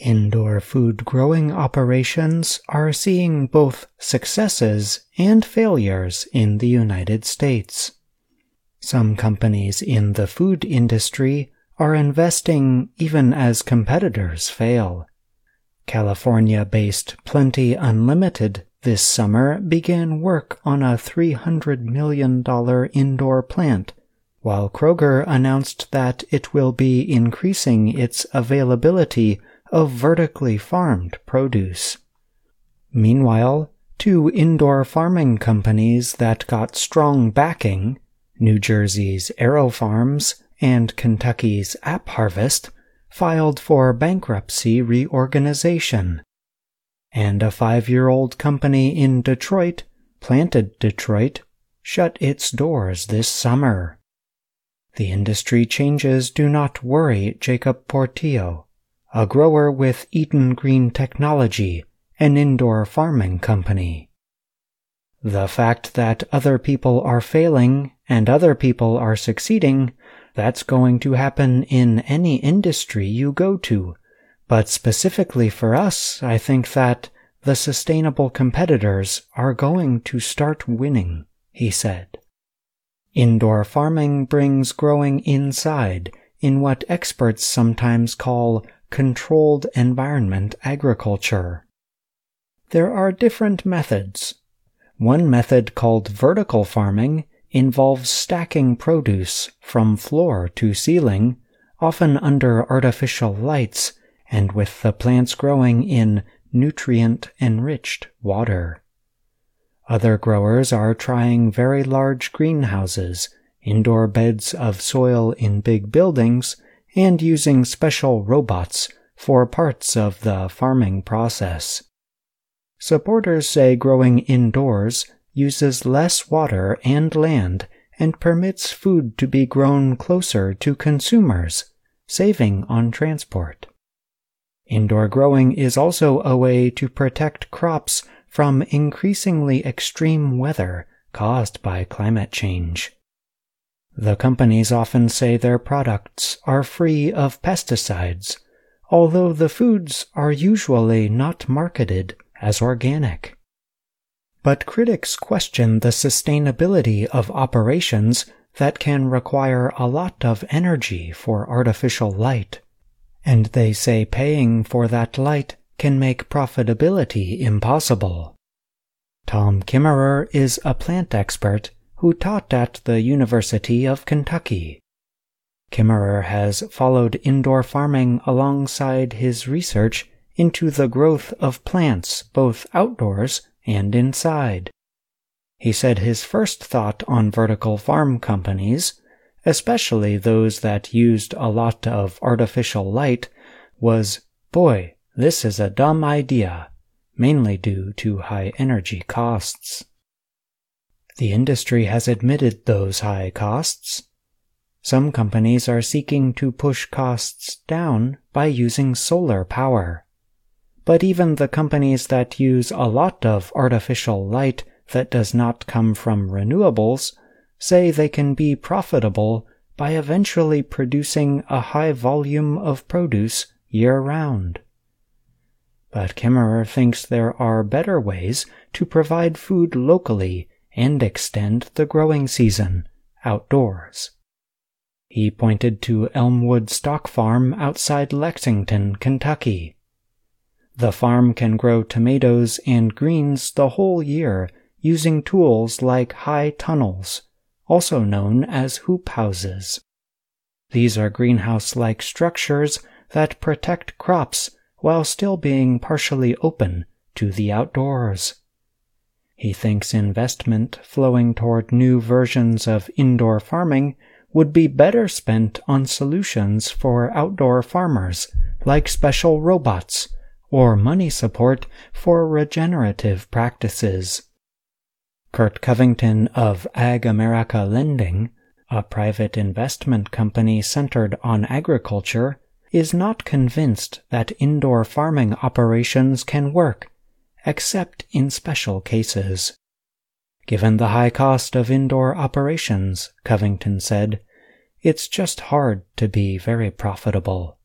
Indoor food growing operations are seeing both successes and failures in the United States. Some companies in the food industry are investing even as competitors fail. California based Plenty Unlimited this summer began work on a $300 million indoor plant, while Kroger announced that it will be increasing its availability of vertically farmed produce. Meanwhile, two indoor farming companies that got strong backing, New Jersey's AeroFarms and Kentucky's AppHarvest, filed for bankruptcy reorganization. And a five year old company in Detroit, Planted Detroit, shut its doors this summer. The industry changes do not worry Jacob Portillo, a grower with Eden Green Technology, an indoor farming company. The fact that other people are failing and other people are succeeding, that's going to happen in any industry you go to. But specifically for us, I think that the sustainable competitors are going to start winning, he said. Indoor farming brings growing inside in what experts sometimes call controlled environment agriculture. There are different methods. One method called vertical farming involves stacking produce from floor to ceiling, often under artificial lights and with the plants growing in nutrient enriched water. Other growers are trying very large greenhouses, indoor beds of soil in big buildings, and using special robots for parts of the farming process. Supporters say growing indoors uses less water and land and permits food to be grown closer to consumers, saving on transport. Indoor growing is also a way to protect crops from increasingly extreme weather caused by climate change. The companies often say their products are free of pesticides, although the foods are usually not marketed as organic. But critics question the sustainability of operations that can require a lot of energy for artificial light, and they say paying for that light can make profitability impossible. Tom Kimmerer is a plant expert who taught at the University of Kentucky. Kimmerer has followed indoor farming alongside his research into the growth of plants both outdoors and inside. He said his first thought on vertical farm companies, especially those that used a lot of artificial light, was, boy, this is a dumb idea, mainly due to high energy costs. The industry has admitted those high costs. Some companies are seeking to push costs down by using solar power. But even the companies that use a lot of artificial light that does not come from renewables say they can be profitable by eventually producing a high volume of produce year round. But Kimmerer thinks there are better ways to provide food locally and extend the growing season outdoors. He pointed to Elmwood Stock Farm outside Lexington, Kentucky. The farm can grow tomatoes and greens the whole year using tools like high tunnels, also known as hoop houses. These are greenhouse-like structures that protect crops while still being partially open to the outdoors. He thinks investment flowing toward new versions of indoor farming would be better spent on solutions for outdoor farmers, like special robots, or money support for regenerative practices. Kurt Covington of AgAmerica Lending, a private investment company centered on agriculture, is not convinced that indoor farming operations can work except in special cases. Given the high cost of indoor operations, Covington said, it's just hard to be very profitable.